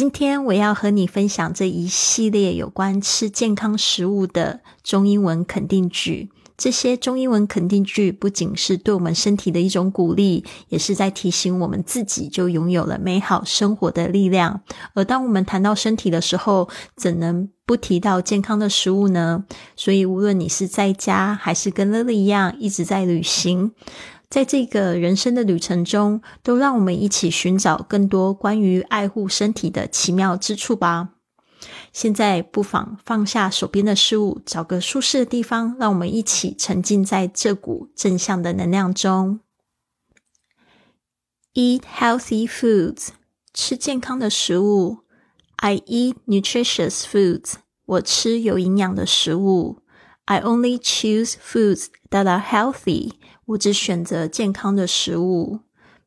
今天我要和你分享这一系列有关吃健康食物的中英文肯定句。这些中英文肯定句不仅是对我们身体的一种鼓励，也是在提醒我们自己就拥有了美好生活的力量。而当我们谈到身体的时候，怎能不提到健康的食物呢？所以，无论你是在家，还是跟乐乐一样一直在旅行，在这个人生的旅程中，都让我们一起寻找更多关于爱护身体的奇妙之处吧。现在不妨放下手边的事物，找个舒适的地方，让我们一起沉浸在这股正向的能量中。Eat healthy foods，吃健康的食物。I eat nutritious foods，我吃有营养的食物。I only choose foods that are healthy，我只选择健康的食物。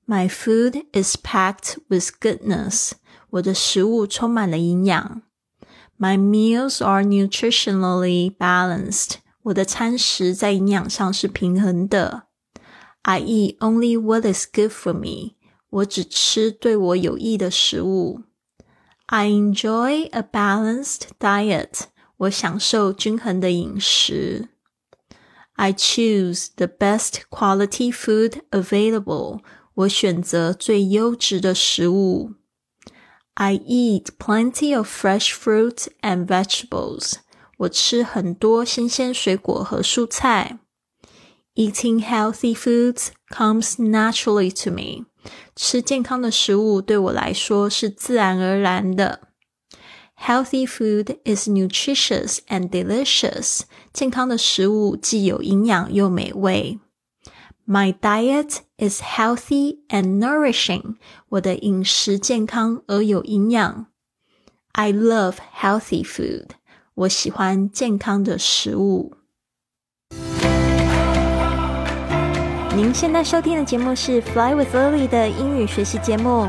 My food is packed with goodness，我的食物充满了营养。My meals are nutritionally balanced. 我的餐食在营养上是平衡的。I eat only what is good for me. 我只吃对我有益的食物。I enjoy a balanced diet. 我享受均衡的饮食。 I choose the best quality food available. 我选择最优质的食物。I eat plenty of fresh fruit and vegetables. 我吃很多新鲜水果和蔬菜。Eating healthy foods comes naturally to me. 吃健康的食物对我来说是自然而然的。 Healthy food is nutritious and delicious. 健康的食物既有营养又美味。My diet is healthy and nourishing. 我的饮食健康而有营养。I love healthy food. 我喜欢健康的食物。您现在收听的节目是 Fly with Lily 的英语学习节目，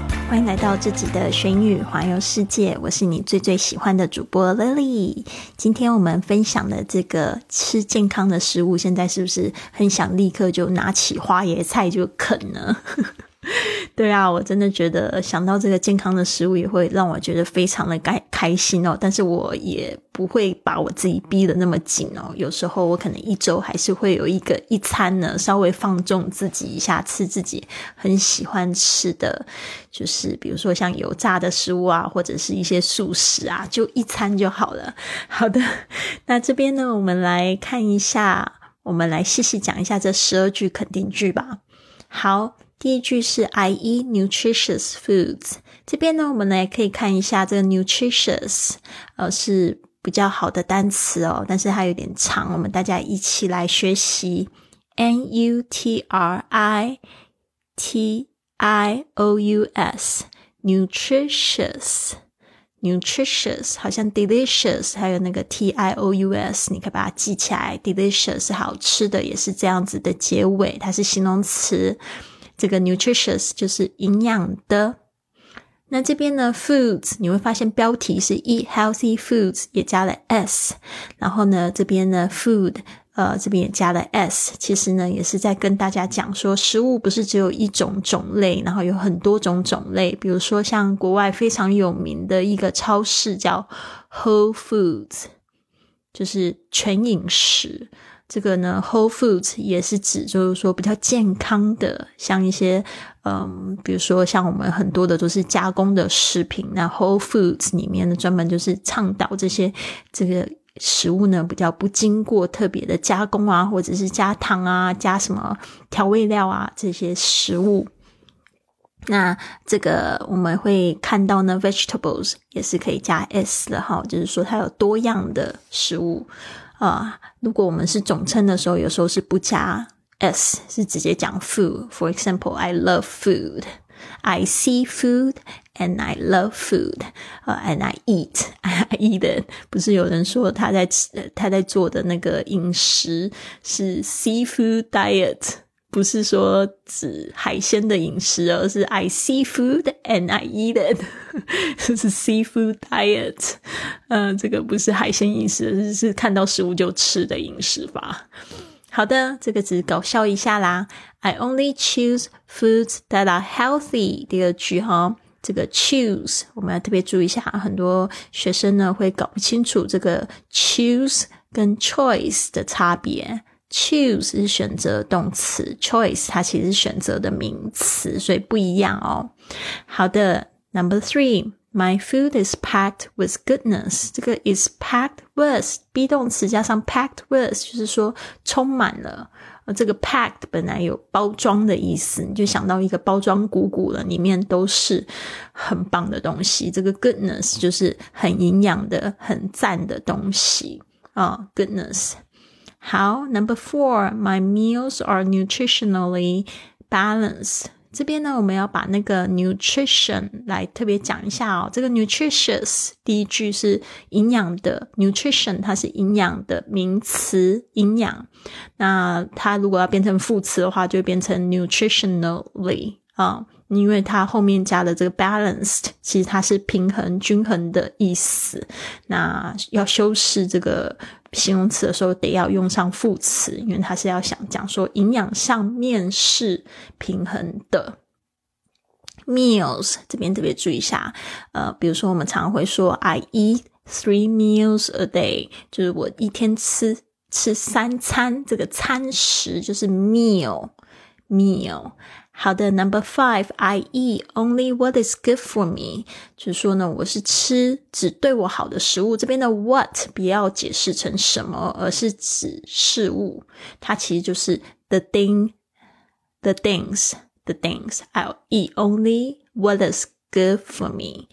欢迎来到这集的玄宇环游世界，我是你最最喜欢的主播 Lily。今天我们分享的这个吃健康的食物，现在是不是很想立刻就拿起花椰菜就啃呢？对啊，我真的觉得想到这个健康的食物，也会让我觉得非常的开开心哦。但是我也不会把我自己逼得那么紧哦。有时候我可能一周还是会有一个一餐呢，稍微放纵自己一下，吃自己很喜欢吃的，就是比如说像油炸的食物啊，或者是一些素食啊，就一餐就好了。好的，那这边呢，我们来看一下，我们来细细讲一下这十二句肯定句吧。好。第一句是 I eat nutritious foods。这边呢，我们呢可以看一下这个 nutritious，呃，是比较好的单词哦，但是它有点长，我们大家一起来学习 n u t r i t i o u s，nutritious，nutritious，好像 delicious，还有那个 t i o u s，你可以把它记起来，delicious 是好吃的，也是这样子的结尾，它是形容词。这个 nutritious 就是营养的。那这边呢，foods 你会发现标题是 eat healthy foods，也加了 s。然后呢，这边呢，food 呃这边也加了 s。其实呢，也是在跟大家讲说，食物不是只有一种种类，然后有很多种种类。比如说像国外非常有名的一个超市叫 Whole Foods，就是全饮食。这个呢，Whole Foods 也是指就是说比较健康的，像一些嗯，比如说像我们很多的都是加工的食品，那 Whole Foods 里面呢专门就是倡导这些这个食物呢比较不经过特别的加工啊，或者是加糖啊、加什么调味料啊这些食物。那这个我们会看到呢，Vegetables 也是可以加 s 的哈，就是说它有多样的食物。啊，如果我们是总称的时候，有时候是不加 s，是直接讲 food。For example, I love food. I see food and I love food. 呃，and I eat. I eat. 不是有人说他在吃，他在做的那个饮食是 seafood diet。不是说指海鲜的饮食，而是 I see food and I eat it，这是 seafood diet。嗯，这个不是海鲜饮食，是看到食物就吃的饮食法。好的，这个只是搞笑一下啦。I only choose foods that are healthy。第二句哈，这个 choose 我们要特别注意一下，很多学生呢会搞不清楚这个 choose 跟 choice 的差别。Choose 是选择动词，choice 它其实是选择的名词，所以不一样哦。好的，Number three。My food is packed with goodness。这个 is packed with be 动词加上 packed with，就是说充满了。呃，这个 packed 本来有包装的意思，你就想到一个包装鼓鼓的，里面都是很棒的东西。这个 goodness 就是很营养的、很赞的东西啊。Goodness。好，Number four，my meals are nutritionally balanced。这边呢，我们要把那个 nutrition 来特别讲一下哦。这个 nutritious 第一句是营养的，nutrition 它是营养的名词，营养。那它如果要变成副词的话，就变成 nutritionally 啊。 因为它后面加的这个 balanced，其实它是平衡、均衡的意思。那要修饰这个形容词的时候，得要用上副词，因为它是要想讲说营养上面是平衡的。Meals 这边特别注意一下，呃，比如说我们常会说 I eat three meals a day，就是我一天吃吃三餐，这个餐食就是 meal，meal。好的，Number five，I eat only what is good for me，就是说呢，我是吃只对我好的食物。这边的 what 不要解释成什么，而是指事物，它其实就是 the thing，the things，the things。I'll eat only what is good for me。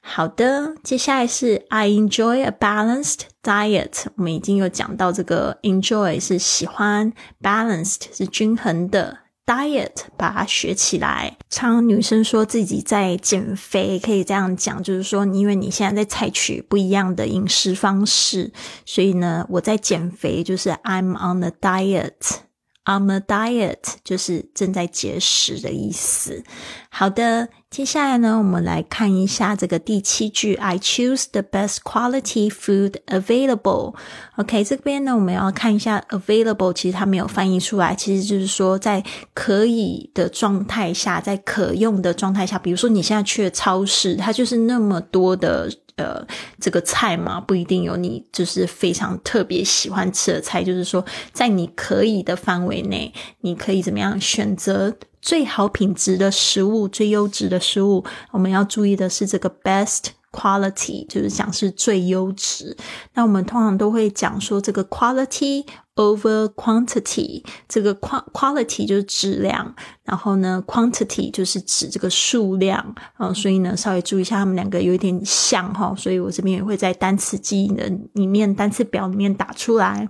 好的，接下来是 I enjoy a balanced diet。我们已经有讲到这个 enjoy 是喜欢，balanced 是均衡的。 Diet 把它学起来。常女生说自己在减肥，可以这样讲，就是说，因为你现在在采取不一样的饮食方式，所以呢，我在减肥，就是 I'm on a diet。I'm a diet，就是正在节食的意思。好的，接下来呢，我们来看一下这个第七句：I choose the best quality food available。OK，这边呢，我们要看一下 available，其实它没有翻译出来，其实就是说在可以的状态下，在可用的状态下，比如说你现在去超市，它就是那么多的。呃，这个菜嘛，不一定有你就是非常特别喜欢吃的菜。就是说，在你可以的范围内，你可以怎么样选择最好品质的食物、最优质的食物？我们要注意的是这个 best。Quality 就是讲是最优质，那我们通常都会讲说这个 quality over quantity，这个 quality 就是质量，然后呢 quantity 就是指这个数量啊，所以呢稍微注意一下，他们两个有一点像哈，所以我这边也会在单词记忆的里面单词表里面打出来。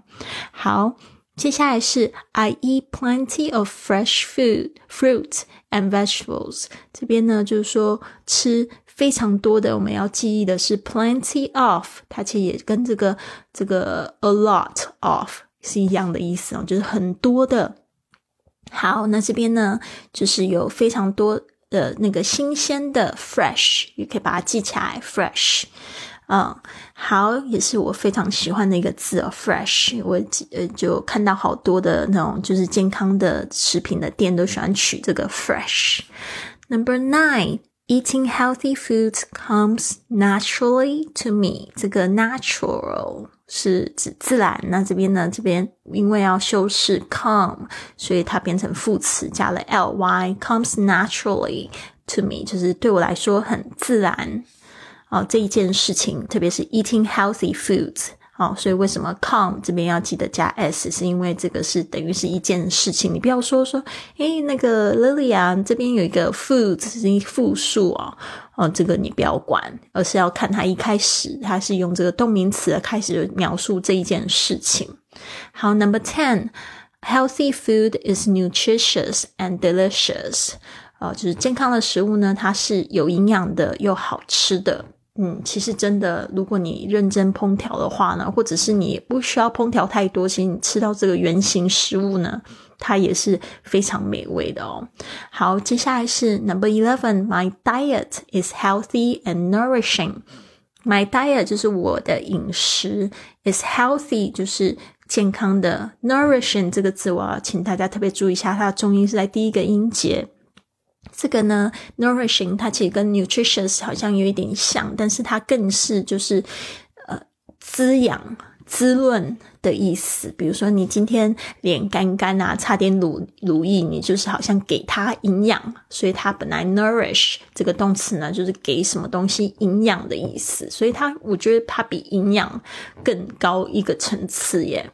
好，接下来是 I eat plenty of fresh food, fruit and vegetables，这边呢就是说吃。非常多的，我们要记忆的是 plenty of，它其实也跟这个这个 a lot of 是一样的意思哦，就是很多的。好，那这边呢，就是有非常多的那个新鲜的 fresh，也可以把它记起来 fresh。嗯，好，也是我非常喜欢的一个字哦，fresh。我呃就看到好多的那种就是健康的食品的店都喜欢取这个 fresh。Number nine。Eating healthy foods comes naturally to me。这个 natural 是指自然，那这边呢？这边因为要修饰 come，所以它变成副词加了 ly。Comes naturally to me，就是对我来说很自然哦。这一件事情，特别是 eating healthy foods。好，所以为什么 come 这边要记得加 s，是因为这个是等于是一件事情。你不要说说，诶，那个 Lily 啊，这边有一个 food 是复数啊，哦，这个你不要管，而是要看它一开始它是用这个动名词开始描述这一件事情。好，Number ten，healthy food is nutritious and delicious。啊，就是健康的食物呢，它是有营养的又好吃的。嗯，其实真的，如果你认真烹调的话呢，或者是你不需要烹调太多，其实你吃到这个原形食物呢，它也是非常美味的哦。好，接下来是 Number Eleven. My diet is healthy and nourishing. My diet 就是我的饮食，is healthy 就是健康的。Nourishing 这个字，我要请大家特别注意一下，它的重音是在第一个音节。这个呢，nourishing 它其实跟 nutritious 好像有一点像，但是它更是就是呃滋养、滋润的意思。比如说你今天脸干干啊，差点乳乳液，你就是好像给它营养，所以它本来 nourish 这个动词呢，就是给什么东西营养的意思。所以它我觉得它比营养更高一个层次耶。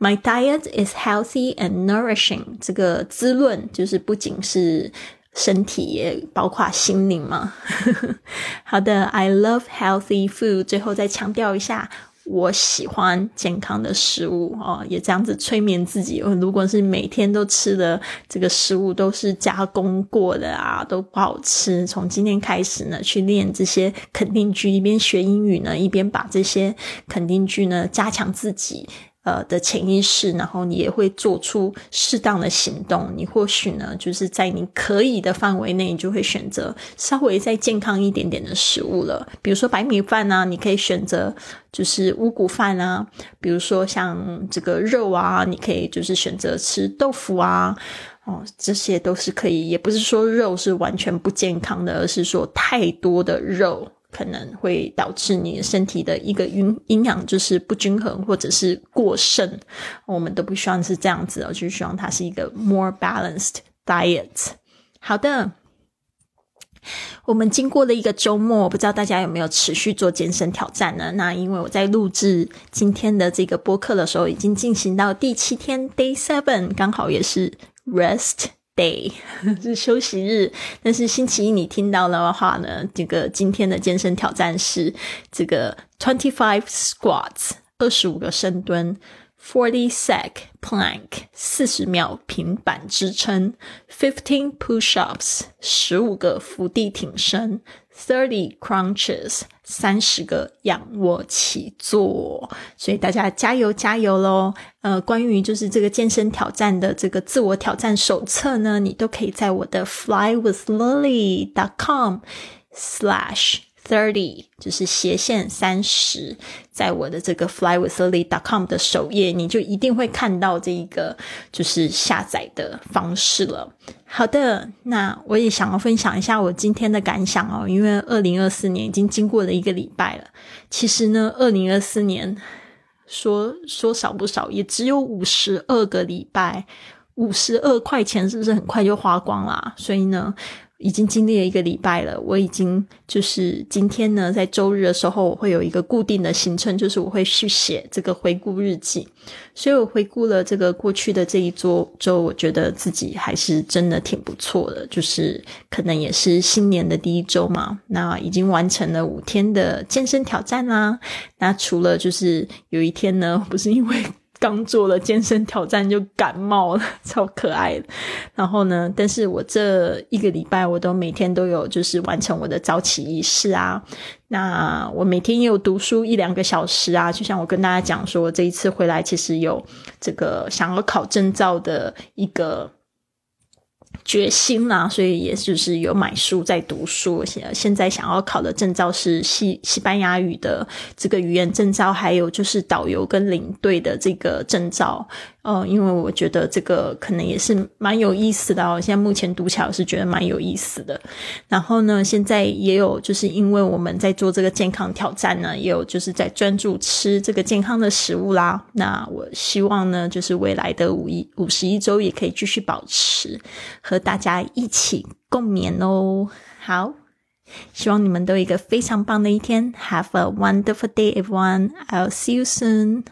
My diet is healthy and nourishing。这个滋润就是不仅是。身体也包括心灵嘛。好的，I love healthy food。最后再强调一下，我喜欢健康的食物哦，也这样子催眠自己。如果是每天都吃的这个食物都是加工过的啊，都不好吃。从今天开始呢，去练这些肯定句，一边学英语呢，一边把这些肯定句呢加强自己。呃的潜意识，然后你也会做出适当的行动。你或许呢，就是在你可以的范围内，你就会选择稍微再健康一点点的食物了。比如说白米饭啊，你可以选择就是五谷饭啊。比如说像这个肉啊，你可以就是选择吃豆腐啊。哦，这些都是可以，也不是说肉是完全不健康的，而是说太多的肉。可能会导致你身体的一个营营养就是不均衡，或者是过剩。我们都不希望是这样子哦，就是希望它是一个 more balanced diet。好的，我们经过了一个周末，不知道大家有没有持续做健身挑战呢？那因为我在录制今天的这个播客的时候，已经进行到第七天 day seven，刚好也是 rest。Day 是休息日，但是星期一你听到了的话呢，这个今天的健身挑战是这个 twenty five squats 二十五个深蹲，forty sec plank 四十秒平板支撑，fifteen push ups 十五个伏地挺身。Thirty crunches，三十个仰卧起坐，所以大家加油加油喽！呃，关于就是这个健身挑战的这个自我挑战手册呢，你都可以在我的 flywithlily.com slash。Thirty 就是斜线三十，在我的这个 flywithlily.com 的首页，你就一定会看到这一个就是下载的方式了。好的，那我也想要分享一下我今天的感想哦，因为二零二四年已经经过了一个礼拜了。其实呢，二零二四年说说少不少，也只有五十二个礼拜，五十二块钱是不是很快就花光了？所以呢。已经经历了一个礼拜了，我已经就是今天呢，在周日的时候，我会有一个固定的行程，就是我会去写这个回顾日记。所以我回顾了这个过去的这一周周，我觉得自己还是真的挺不错的，就是可能也是新年的第一周嘛。那已经完成了五天的健身挑战啦。那除了就是有一天呢，不是因为。刚做了健身挑战就感冒了，超可爱的。然后呢，但是我这一个礼拜我都每天都有就是完成我的早起仪式啊。那我每天也有读书一两个小时啊。就像我跟大家讲说，这一次回来其实有这个想要考证照的一个。决心啦，所以也就是有买书在读书。现现在想要考的证照是西西班牙语的这个语言证照，还有就是导游跟领队的这个证照。呃，因为我觉得这个可能也是蛮有意思的哦。现在目前读起来是觉得蛮有意思的。然后呢，现在也有就是因为我们在做这个健康挑战呢，也有就是在专注吃这个健康的食物啦。那我希望呢，就是未来的五一五十一周也可以继续保持和大家一起共勉哦。好，希望你们都有一个非常棒的一天。Have a wonderful day, everyone. I'll see you soon.